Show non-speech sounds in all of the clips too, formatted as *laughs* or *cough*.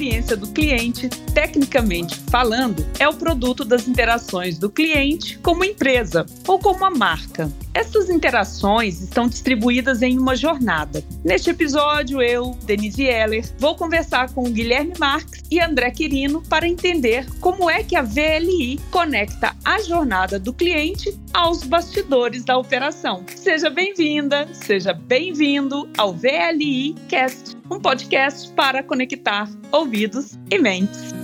experiência do cliente, tecnicamente falando, é o produto das interações do cliente como empresa ou como a marca. Essas interações estão distribuídas em uma jornada. Neste episódio, eu, Denise Heller, vou conversar com Guilherme Marques e André Quirino para entender como é que a VLI conecta a jornada do cliente aos bastidores da operação. Seja bem-vinda, seja bem-vindo ao VLI Cast, um podcast para conectar ouvidos e mentes.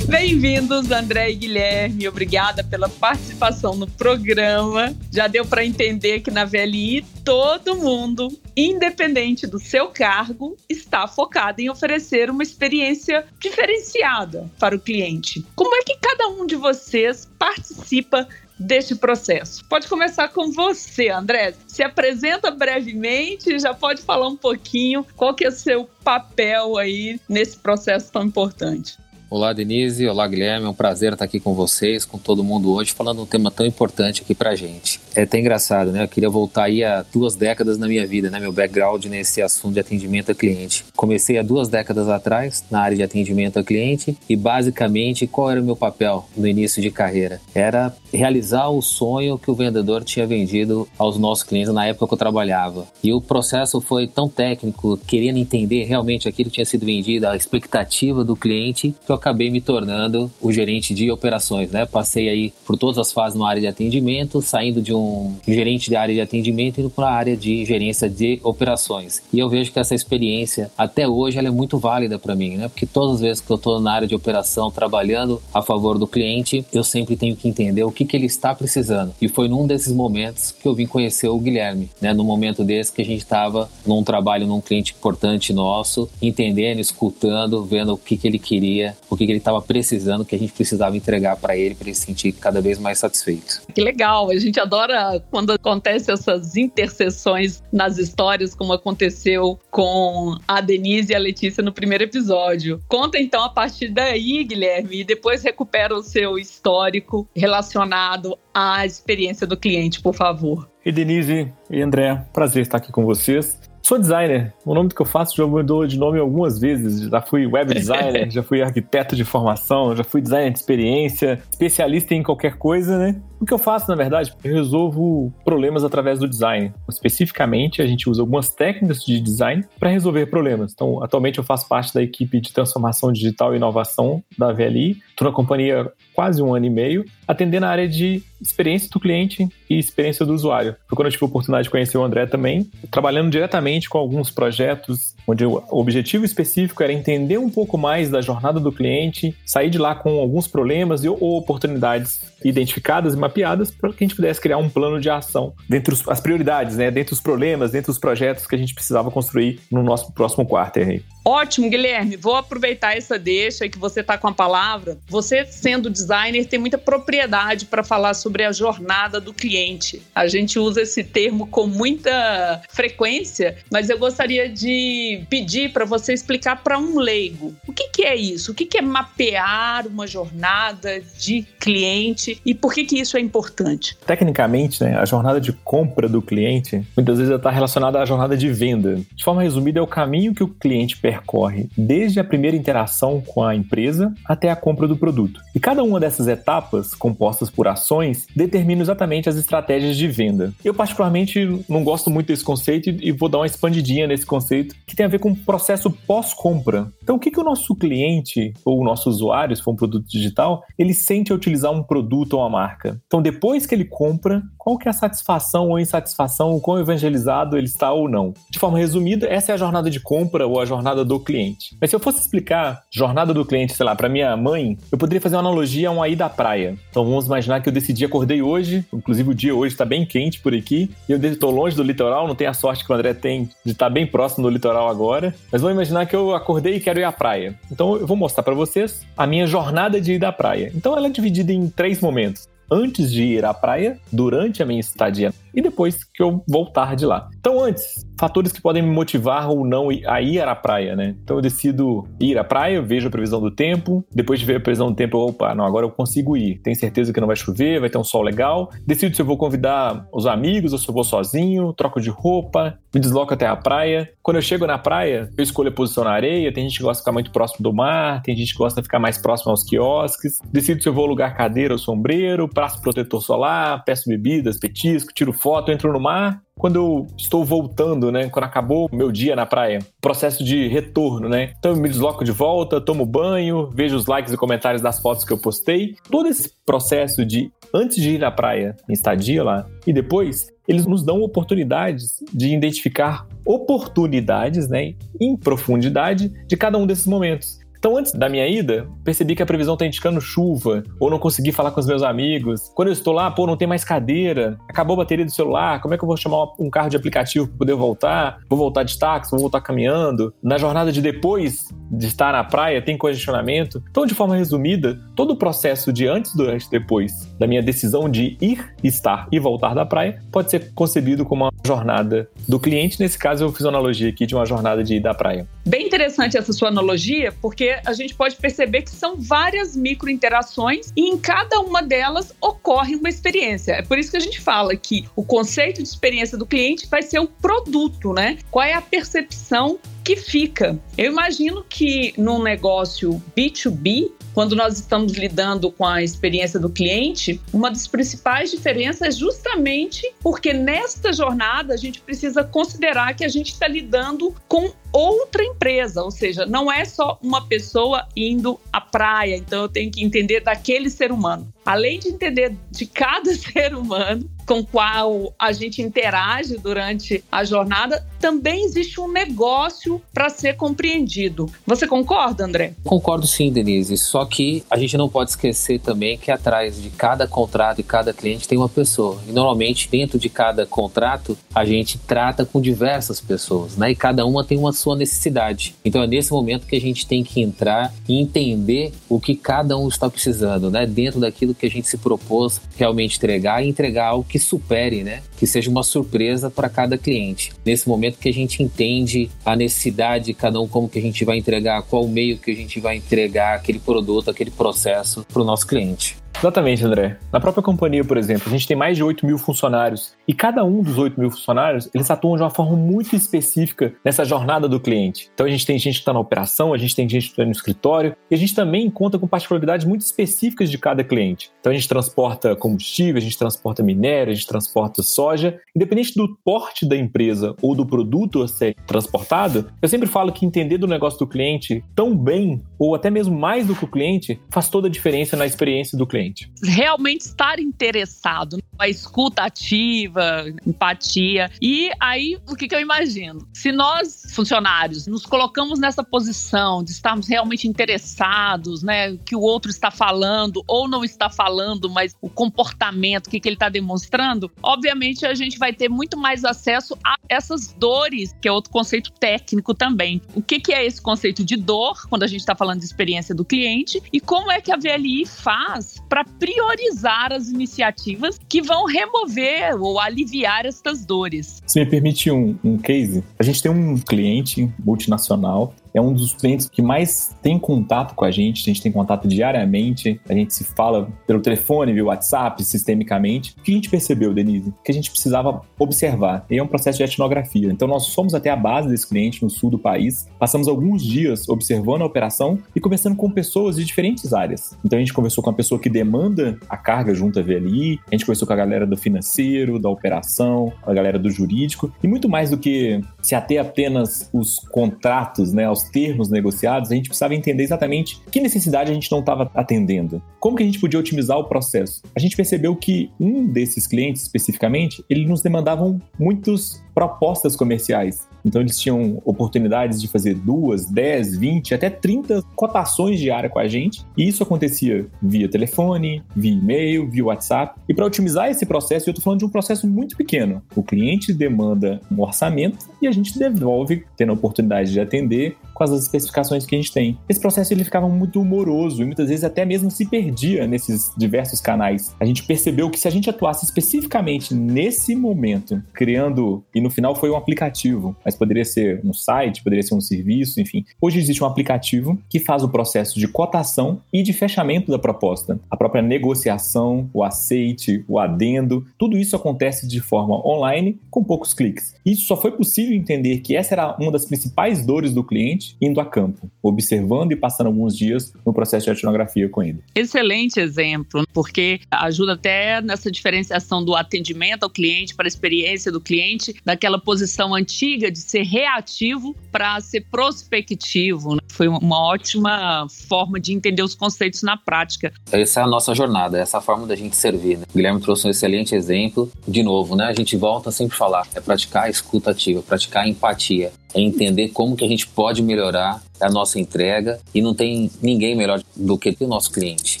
Bem-vindos, André e Guilherme. Obrigada pela participação no programa. Já deu para entender que na VLI todo mundo, independente do seu cargo, está focado em oferecer uma experiência diferenciada para o cliente. Como é que cada um de vocês participa deste processo. Pode começar com você, André. Se apresenta brevemente já pode falar um pouquinho qual que é o seu papel aí nesse processo tão importante. Olá, Denise. Olá, Guilherme. É um prazer estar aqui com vocês, com todo mundo hoje, falando um tema tão importante aqui pra gente. É até engraçado, né? Eu queria voltar aí a duas décadas na minha vida, né? Meu background nesse assunto de atendimento a cliente. Comecei há duas décadas atrás na área de atendimento a cliente e, basicamente, qual era o meu papel no início de carreira? Era realizar o sonho que o vendedor tinha vendido aos nossos clientes na época que eu trabalhava. E o processo foi tão técnico, querendo entender realmente aquilo que tinha sido vendido, a expectativa do cliente, que eu acabei me tornando o gerente de operações, né? Passei aí por todas as fases na área de atendimento, saindo de um gerente de área de atendimento indo para a área de gerência de operações. E eu vejo que essa experiência até hoje ela é muito válida para mim, né? Porque todas as vezes que eu estou na área de operação trabalhando a favor do cliente, eu sempre tenho que entender o que, que ele está precisando. E foi num desses momentos que eu vim conhecer o Guilherme, né? No momento desse que a gente estava num trabalho num cliente importante nosso, entendendo, escutando, vendo o que, que ele queria, o que, que ele estava precisando, que a gente precisava entregar para ele para ele se sentir cada vez mais satisfeito. Que legal, a gente adora quando acontecem essas interseções nas histórias, como aconteceu com a Denise e a Letícia no primeiro episódio. Conta então a partir daí, Guilherme, e depois recupera o seu histórico relacionado à experiência do cliente, por favor. E Denise e André, prazer estar aqui com vocês. Sou designer. O nome que eu faço já mudou de nome algumas vezes. Já fui web designer, *laughs* já fui arquiteto de formação, já fui designer de experiência, especialista em qualquer coisa, né? O que eu faço, na verdade, eu resolvo problemas através do design. Especificamente, a gente usa algumas técnicas de design para resolver problemas. Então, atualmente eu faço parte da equipe de transformação digital e inovação da VLI. Estou na companhia quase um ano e meio, atendendo a área de experiência do cliente e experiência do usuário. Foi quando eu tive a oportunidade de conhecer o André também, trabalhando diretamente com alguns projetos onde o objetivo específico era entender um pouco mais da jornada do cliente, sair de lá com alguns problemas ou oportunidades identificadas e mapeadas para que a gente pudesse criar um plano de ação dentre os, as prioridades, né, dentre os problemas, dentre os projetos que a gente precisava construir no nosso próximo quarter. Ótimo, Guilherme. Vou aproveitar essa deixa que você está com a palavra. Você, sendo designer, tem muita propriedade para falar sobre a jornada do cliente. A gente usa esse termo com muita frequência, mas eu gostaria de pedir para você explicar para um leigo o que, que é isso, o que, que é mapear uma jornada de cliente e por que, que isso é importante. Tecnicamente, né, a jornada de compra do cliente muitas vezes está relacionada à jornada de venda. De forma resumida, é o caminho que o cliente percorre percorre desde a primeira interação com a empresa até a compra do produto. E cada uma dessas etapas, compostas por ações, determina exatamente as estratégias de venda. Eu, particularmente, não gosto muito desse conceito e vou dar uma expandidinha nesse conceito, que tem a ver com o processo pós-compra. Então, o que, que o nosso cliente ou o nosso usuário, se for um produto digital, ele sente ao utilizar um produto ou uma marca? Então, depois que ele compra, qual que é a satisfação ou insatisfação, o quão evangelizado ele está ou não? De forma resumida, essa é a jornada de compra ou a jornada do cliente. Mas se eu fosse explicar jornada do cliente, sei lá, para minha mãe, eu poderia fazer uma analogia a uma ida à praia. Então vamos imaginar que eu decidi, acordei hoje, inclusive o dia hoje está bem quente por aqui, e eu estou longe do litoral, não tenho a sorte que o André tem de estar bem próximo do litoral agora, mas vamos imaginar que eu acordei e quero ir à praia. Então eu vou mostrar para vocês a minha jornada de ida à praia. Então ela é dividida em três momentos antes de ir à praia, durante a minha estadia e depois que eu voltar de lá. Então, antes, fatores que podem me motivar ou não a ir à praia, né? Então, eu decido ir à praia, vejo a previsão do tempo, depois de ver a previsão do tempo, eu, opa, não, agora eu consigo ir. Tenho certeza que não vai chover, vai ter um sol legal. Decido se eu vou convidar os amigos ou se eu vou sozinho, troco de roupa, me desloco até a praia. Quando eu chego na praia, eu escolho a posição na areia. Tem gente que gosta de ficar muito próximo do mar, tem gente que gosta de ficar mais próximo aos quiosques. Decido se eu vou alugar cadeira ou sombreiro, praço protetor solar, peço bebidas, petisco, tiro foto, entro no mar quando eu estou voltando, né? Quando acabou o meu dia na praia, processo de retorno, né? Então eu me desloco de volta, tomo banho, vejo os likes e comentários das fotos que eu postei. Todo esse processo de antes de ir na praia, em estadia lá, e depois, eles nos dão oportunidades de identificar oportunidades, né, em profundidade de cada um desses momentos. Então, antes da minha ida, percebi que a previsão está indicando chuva, ou não consegui falar com os meus amigos. Quando eu estou lá, pô, não tem mais cadeira, acabou a bateria do celular, como é que eu vou chamar um carro de aplicativo para poder voltar? Vou voltar de táxi, vou voltar caminhando. Na jornada de depois de estar na praia, tem congestionamento. Então, de forma resumida, todo o processo de antes, durante e depois da minha decisão de ir, estar e voltar da praia pode ser concebido como uma jornada do cliente. Nesse caso, eu fiz uma analogia aqui de uma jornada de ir da praia. Bem interessante essa sua analogia, porque a gente pode perceber que são várias micro interações e em cada uma delas ocorre uma experiência. É por isso que a gente fala que o conceito de experiência do cliente vai ser o produto, né? Qual é a percepção que fica. Eu imagino que num negócio B2B, quando nós estamos lidando com a experiência do cliente, uma das principais diferenças é justamente porque nesta jornada a gente precisa considerar que a gente está lidando com outra empresa, ou seja, não é só uma pessoa indo à praia, então eu tenho que entender daquele ser humano. Além de entender de cada *laughs* ser humano com qual a gente interage durante a jornada, também existe um negócio para ser compreendido. Você concorda, André? Concordo sim, Denise. Só que a gente não pode esquecer também que atrás de cada contrato e cada cliente tem uma pessoa. E normalmente dentro de cada contrato a gente trata com diversas pessoas, né? E cada uma tem uma sua necessidade. Então é nesse momento que a gente tem que entrar e entender o que cada um está precisando, né? Dentro daquilo que a gente se propôs realmente entregar e entregar algo que supere, né? Que seja uma surpresa para cada cliente. Nesse momento que a gente entende a necessidade de cada um, como que a gente vai entregar, qual o meio que a gente vai entregar aquele produto, aquele processo para o nosso cliente. Exatamente, André. Na própria companhia, por exemplo, a gente tem mais de 8 mil funcionários e cada um dos 8 mil funcionários, eles atuam de uma forma muito específica nessa jornada do cliente. Então a gente tem gente que está na operação, a gente tem gente que está no escritório e a gente também conta com particularidades muito específicas de cada cliente. Então a gente transporta combustível, a gente transporta minério, a gente transporta soja. Independente do porte da empresa ou do produto a ser transportado, eu sempre falo que entender do negócio do cliente tão bem ou até mesmo mais do que o cliente faz toda a diferença na experiência do cliente. Realmente estar interessado, a escuta ativa, empatia. E aí, o que, que eu imagino? Se nós, funcionários, nos colocamos nessa posição de estarmos realmente interessados, né, que o outro está falando ou não está falando, mas o comportamento, o que, que ele está demonstrando, obviamente a gente vai ter muito mais acesso a essas dores, que é outro conceito técnico também. O que, que é esse conceito de dor, quando a gente está falando de experiência do cliente, e como é que a VLI faz para priorizar as iniciativas que vão remover ou aliviar estas dores. Se me permite um, um case, a gente tem um cliente multinacional é um dos clientes que mais tem contato com a gente, a gente tem contato diariamente, a gente se fala pelo telefone, via WhatsApp, sistemicamente. O que a gente percebeu, Denise? Que a gente precisava observar. E é um processo de etnografia. Então, nós fomos até a base desse cliente no sul do país, passamos alguns dias observando a operação e conversando com pessoas de diferentes áreas. Então, a gente conversou com a pessoa que demanda a carga junto à VLI, a gente conversou com a galera do financeiro, da operação, a galera do jurídico, e muito mais do que se ater apenas os contratos, né, aos termos negociados, a gente precisava entender exatamente que necessidade a gente não estava atendendo. Como que a gente podia otimizar o processo? A gente percebeu que um desses clientes especificamente, ele nos demandavam muitas propostas comerciais. Então eles tinham oportunidades de fazer duas, dez, vinte, até 30 cotações diárias com a gente. E isso acontecia via telefone, via e-mail, via WhatsApp. E para otimizar esse processo, eu estou falando de um processo muito pequeno. O cliente demanda um orçamento e a gente devolve, tendo a oportunidade de atender, com as especificações que a gente tem. Esse processo ele ficava muito moroso e muitas vezes até mesmo se perdia nesses diversos canais. A gente percebeu que se a gente atuasse especificamente nesse momento, criando, e no final foi um aplicativo, mas poderia ser um site, poderia ser um serviço, enfim. Hoje existe um aplicativo que faz o processo de cotação e de fechamento da proposta. A própria negociação, o aceite, o adendo, tudo isso acontece de forma online com poucos cliques. Isso só foi possível entender que essa era uma das principais dores do cliente indo a campo, observando e passando alguns dias no processo de etnografia com ele. Excelente exemplo, porque ajuda até nessa diferenciação do atendimento ao cliente para a experiência do cliente, daquela posição antiga de ser reativo para ser prospectivo. Né? Foi uma ótima forma de entender os conceitos na prática. Essa é a nossa jornada, essa é a forma da gente servir. Né? O Guilherme trouxe um excelente exemplo. De novo, né? a gente volta a sempre falar, é praticar a escuta ativa, praticar a empatia, é entender como que a gente pode melhorar a nossa entrega e não tem ninguém melhor do que o nosso cliente,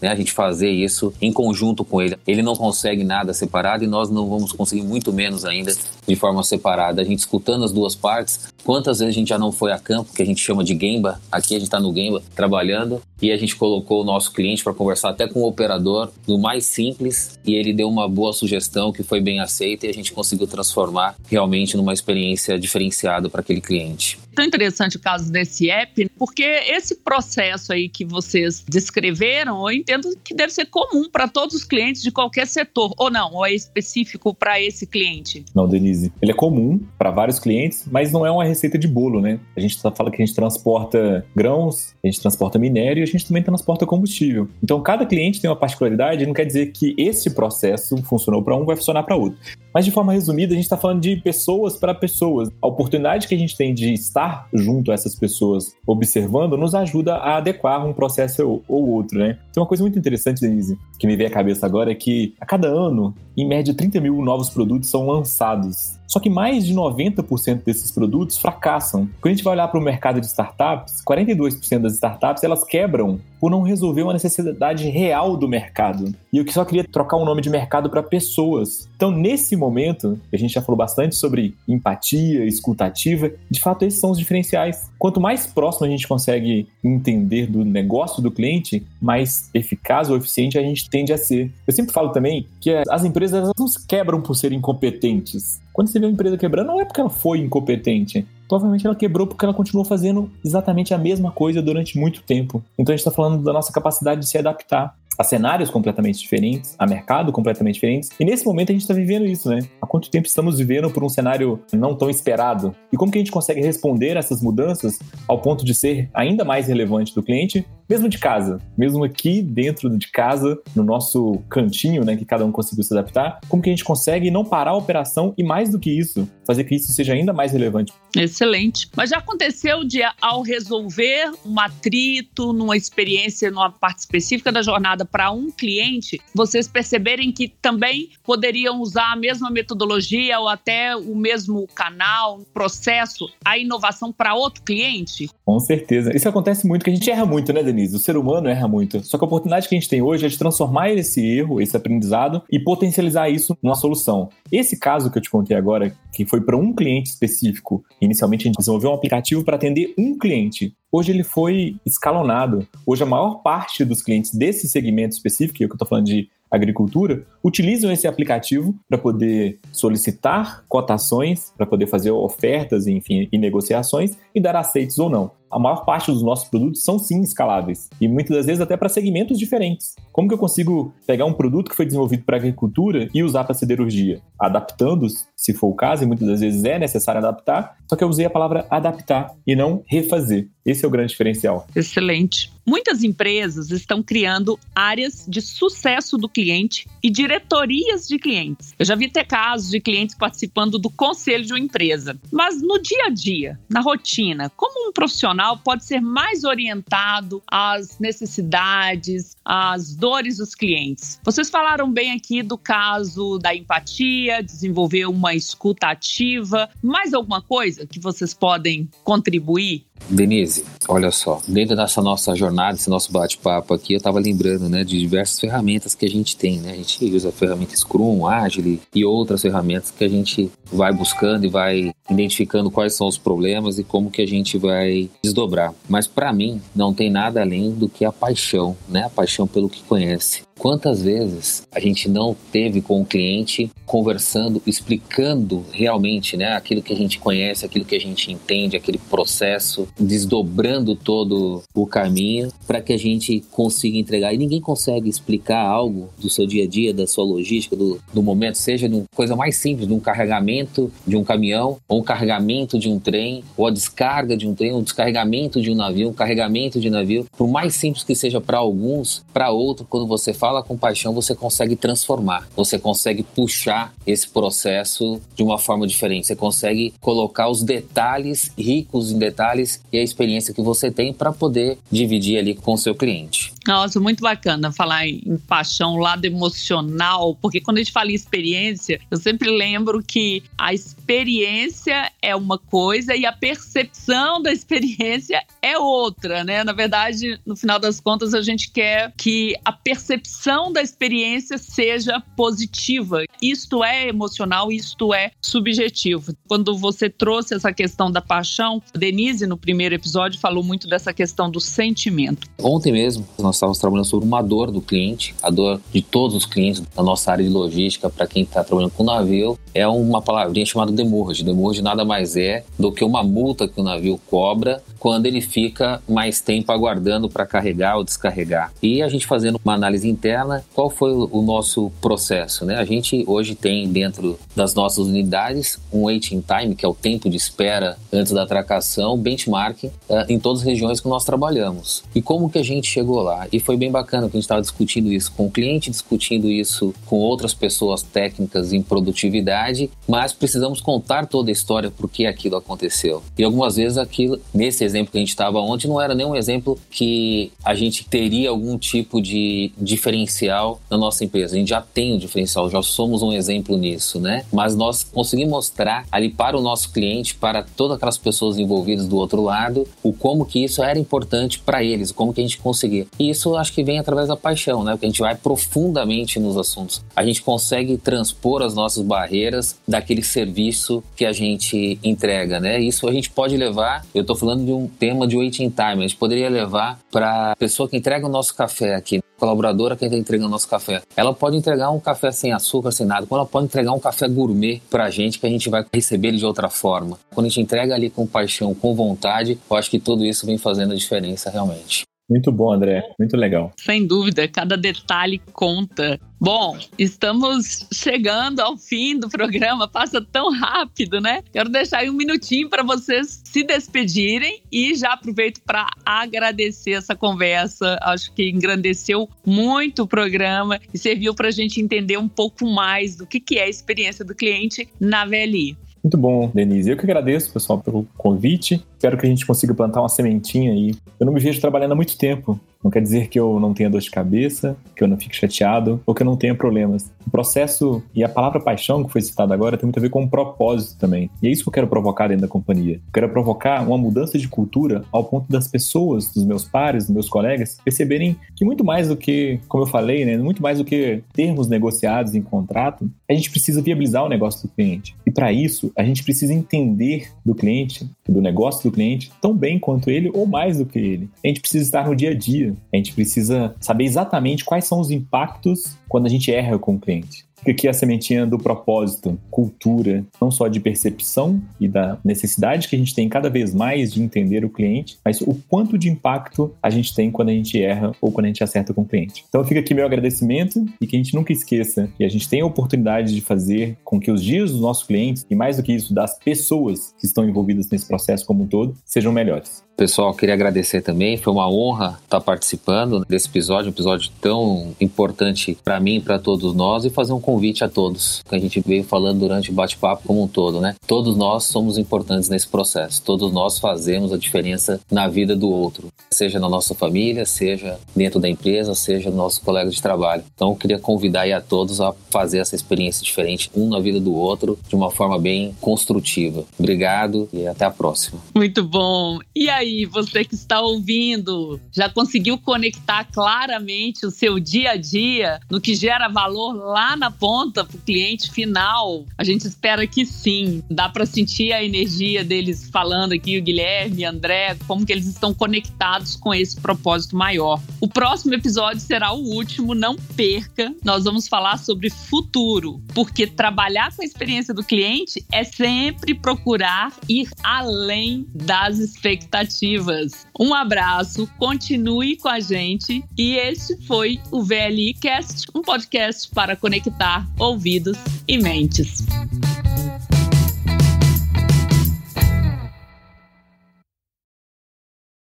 né? A gente fazer isso em conjunto com ele. Ele não consegue nada separado e nós não vamos conseguir muito menos ainda de forma separada. A gente escutando as duas partes, quantas vezes a gente já não foi a campo, que a gente chama de Gemba, aqui a gente está no Gemba trabalhando e a gente colocou o nosso cliente para conversar até com o operador no mais simples e ele deu uma boa sugestão que foi bem aceita e a gente conseguiu transformar realmente numa experiência diferenciada para aquele cliente. Tão interessante o caso desse app, porque esse processo aí que vocês descreveram, eu entendo que deve ser comum para todos os clientes de qualquer setor, ou não, ou é específico para esse cliente? Não, Denise, ele é comum para vários clientes, mas não é uma receita de bolo, né? A gente fala que a gente transporta grãos, a gente transporta minério e a gente também transporta combustível. Então, cada cliente tem uma particularidade, não quer dizer que esse processo funcionou para um, vai funcionar para outro. Mas de forma resumida, a gente está falando de pessoas para pessoas. A oportunidade que a gente tem de estar junto a essas pessoas observando nos ajuda a adequar um processo ou outro, né? Tem uma coisa muito interessante, Denise, que me veio à cabeça agora, é que a cada ano, em média, 30 mil novos produtos são lançados. Só que mais de 90% desses produtos fracassam. Quando a gente vai olhar para o mercado de startups, 42% das startups elas quebram por não resolver uma necessidade real do mercado. E eu só queria trocar o um nome de mercado para pessoas. Então, nesse momento, a gente já falou bastante sobre empatia, escutativa, de fato, esses são os diferenciais. Quanto mais próximo a gente consegue entender do negócio do cliente, mais eficaz ou eficiente a gente tende a ser. Eu sempre falo também que as empresas não se quebram por serem incompetentes. Quando você vê uma empresa quebrando, não é porque ela foi incompetente. Provavelmente ela quebrou porque ela continuou fazendo exatamente a mesma coisa durante muito tempo. Então a gente está falando da nossa capacidade de se adaptar a cenários completamente diferentes, a mercado completamente diferentes. E nesse momento a gente está vivendo isso, né? Há quanto tempo estamos vivendo por um cenário não tão esperado? E como que a gente consegue responder a essas mudanças ao ponto de ser ainda mais relevante do cliente, mesmo de casa, mesmo aqui dentro de casa, no nosso cantinho, né, que cada um conseguiu se adaptar? Como que a gente consegue não parar a operação e mais do que isso, fazer que isso seja ainda mais relevante? Excelente. Mas já aconteceu de ao resolver um atrito numa experiência, numa parte específica da jornada para um cliente, vocês perceberem que também poderiam usar a mesma metodologia ou até o mesmo canal, processo, a inovação para outro cliente? Com certeza. Isso acontece muito, que a gente erra muito, né, Denise? O ser humano erra muito. Só que a oportunidade que a gente tem hoje é de transformar esse erro, esse aprendizado e potencializar isso numa solução. Esse caso que eu te contei agora, que foi para um cliente específico, inicialmente a gente desenvolveu um aplicativo para atender um cliente. Hoje ele foi escalonado. Hoje a maior parte dos clientes desse segmento específico, que eu estou falando de agricultura, utilizam esse aplicativo para poder solicitar cotações, para poder fazer ofertas, enfim, e negociações e dar aceites ou não a maior parte dos nossos produtos são sim escaláveis e muitas das vezes até para segmentos diferentes. Como que eu consigo pegar um produto que foi desenvolvido para agricultura e usar para siderurgia? Adaptando, se for o caso, e muitas das vezes é necessário adaptar, só que eu usei a palavra adaptar e não refazer. Esse é o grande diferencial. Excelente. Muitas empresas estão criando áreas de sucesso do cliente e diretorias de clientes. Eu já vi ter casos de clientes participando do conselho de uma empresa. Mas no dia a dia, na rotina, como um profissional pode ser mais orientado às necessidades, às dores dos clientes? Vocês falaram bem aqui do caso da empatia, desenvolver uma escuta ativa. Mais alguma coisa que vocês podem contribuir? Denise, olha só, dentro dessa nossa jornada, esse nosso bate-papo aqui, eu estava lembrando, né, de diversas ferramentas que a gente tem, né? A gente usa a ferramenta Scrum, Agile e outras ferramentas que a gente vai buscando e vai identificando quais são os problemas e como que a gente vai desdobrar. Mas para mim não tem nada além do que a paixão, né? A paixão pelo que conhece. Quantas vezes a gente não teve com o cliente conversando, explicando realmente né, aquilo que a gente conhece, aquilo que a gente entende, aquele processo, desdobrando todo o caminho para que a gente consiga entregar. E ninguém consegue explicar algo do seu dia a dia, da sua logística, do, do momento, seja de uma coisa mais simples, de um carregamento de um caminhão, ou um carregamento de um trem, ou a descarga de um trem, ou um descarregamento de um navio, um carregamento de navio. Por mais simples que seja para alguns, para outros, quando você fala com paixão, você consegue transformar, você consegue puxar esse processo de uma forma diferente, você consegue colocar os detalhes, ricos em detalhes e a experiência que você tem para poder dividir ali com o seu cliente. Nossa, muito bacana falar em paixão, lado emocional, porque quando a gente fala em experiência, eu sempre lembro que a experiência é uma coisa e a percepção da experiência é outra, né? Na verdade, no final das contas, a gente quer que a percepção da experiência seja positiva. Isto é emocional, isto é subjetivo. Quando você trouxe essa questão da paixão, Denise, no primeiro episódio, falou muito dessa questão do sentimento. Ontem mesmo, nós estávamos trabalhando sobre uma dor do cliente, a dor de todos os clientes da nossa área de logística, para quem está trabalhando com navio, é uma palavrinha chamada demurge. Demurge nada mais é do que uma multa que o navio cobra quando ele fica mais tempo aguardando para carregar ou descarregar. E a gente fazendo uma análise interna, qual foi o nosso processo? Né? A gente hoje tem dentro das nossas unidades um waiting time, que é o tempo de espera antes da atracação, benchmark uh, em todas as regiões que nós trabalhamos. E como que a gente chegou lá? E foi bem bacana que a gente estava discutindo isso com o cliente, discutindo isso com outras pessoas técnicas em produtividade, mas precisamos contar toda a história por que aquilo aconteceu. E algumas vezes aquilo, nesse exemplo que a gente estava ontem, não era nenhum exemplo que a gente teria algum tipo de diferencial na nossa empresa. A gente já tem um diferencial, já somos um exemplo nisso, né? Mas nós conseguimos mostrar ali para o nosso cliente, para todas aquelas pessoas envolvidas do outro lado, o como que isso era importante para eles, como que a gente conseguia. E isso acho que vem através da paixão, né? Porque a gente vai profundamente nos assuntos. A gente consegue transpor as nossas barreiras daquele serviço que a gente entrega, né? Isso a gente pode levar, eu estou falando de um tema de waiting time, a gente poderia levar para a pessoa que entrega o nosso café aqui, colaboradora que está entregando o nosso café. Ela pode entregar um café sem açúcar, sem nada, como ela pode entregar um café gourmet para a gente que a gente vai receber ele de outra forma. Quando a gente entrega ali com paixão, com vontade, eu acho que tudo isso vem fazendo a diferença realmente. Muito bom, André. Muito legal. Sem dúvida, cada detalhe conta. Bom, estamos chegando ao fim do programa, passa tão rápido, né? Quero deixar aí um minutinho para vocês se despedirem e já aproveito para agradecer essa conversa. Acho que engrandeceu muito o programa e serviu para a gente entender um pouco mais do que, que é a experiência do cliente na VLI. Muito bom, Denise. Eu que agradeço, pessoal, pelo convite. Espero que a gente consiga plantar uma sementinha aí. Eu não me vejo trabalhando há muito tempo. Não quer dizer que eu não tenha dor de cabeça, que eu não fique chateado ou que eu não tenha problemas. O processo e a palavra paixão que foi citada agora tem muito a ver com um propósito também. E é isso que eu quero provocar dentro da companhia. Eu quero provocar uma mudança de cultura ao ponto das pessoas, dos meus pares, dos meus colegas, perceberem que muito mais do que, como eu falei, né, muito mais do que termos negociados em contrato, a gente precisa viabilizar o negócio do cliente. E para isso, a gente precisa entender do cliente, do negócio do cliente, tão bem quanto ele ou mais do que ele. A gente precisa estar no dia a dia a gente precisa saber exatamente quais são os impactos quando a gente erra com o cliente. Fica aqui a sementinha do propósito, cultura, não só de percepção e da necessidade que a gente tem cada vez mais de entender o cliente, mas o quanto de impacto a gente tem quando a gente erra ou quando a gente acerta com o cliente. Então fica aqui meu agradecimento e que a gente nunca esqueça que a gente tem a oportunidade de fazer com que os dias dos nossos clientes, e mais do que isso, das pessoas que estão envolvidas nesse processo como um todo, sejam melhores. Pessoal, queria agradecer também. Foi uma honra estar participando desse episódio, um episódio tão importante para mim e para todos nós, e fazer um convite a todos, que a gente veio falando durante o bate-papo como um todo, né? Todos nós somos importantes nesse processo, todos nós fazemos a diferença na vida do outro, seja na nossa família, seja dentro da empresa, seja no nosso colega de trabalho. Então, eu queria convidar a todos a fazer essa experiência diferente, um na vida do outro, de uma forma bem construtiva. Obrigado e até a próxima. Muito bom. E aí, você que está ouvindo, já conseguiu conectar claramente o seu dia a dia no que gera valor lá na ponta para o cliente final? A gente espera que sim. Dá para sentir a energia deles falando aqui, o Guilherme, André, como que eles estão conectados com esse propósito maior. O próximo episódio será o último, não perca. Nós vamos falar sobre futuro, porque trabalhar com a experiência do cliente é sempre procurar ir além das expectativas. Um abraço, continue com a gente e esse foi o VLI Cast, um podcast para conectar ouvidos e mentes.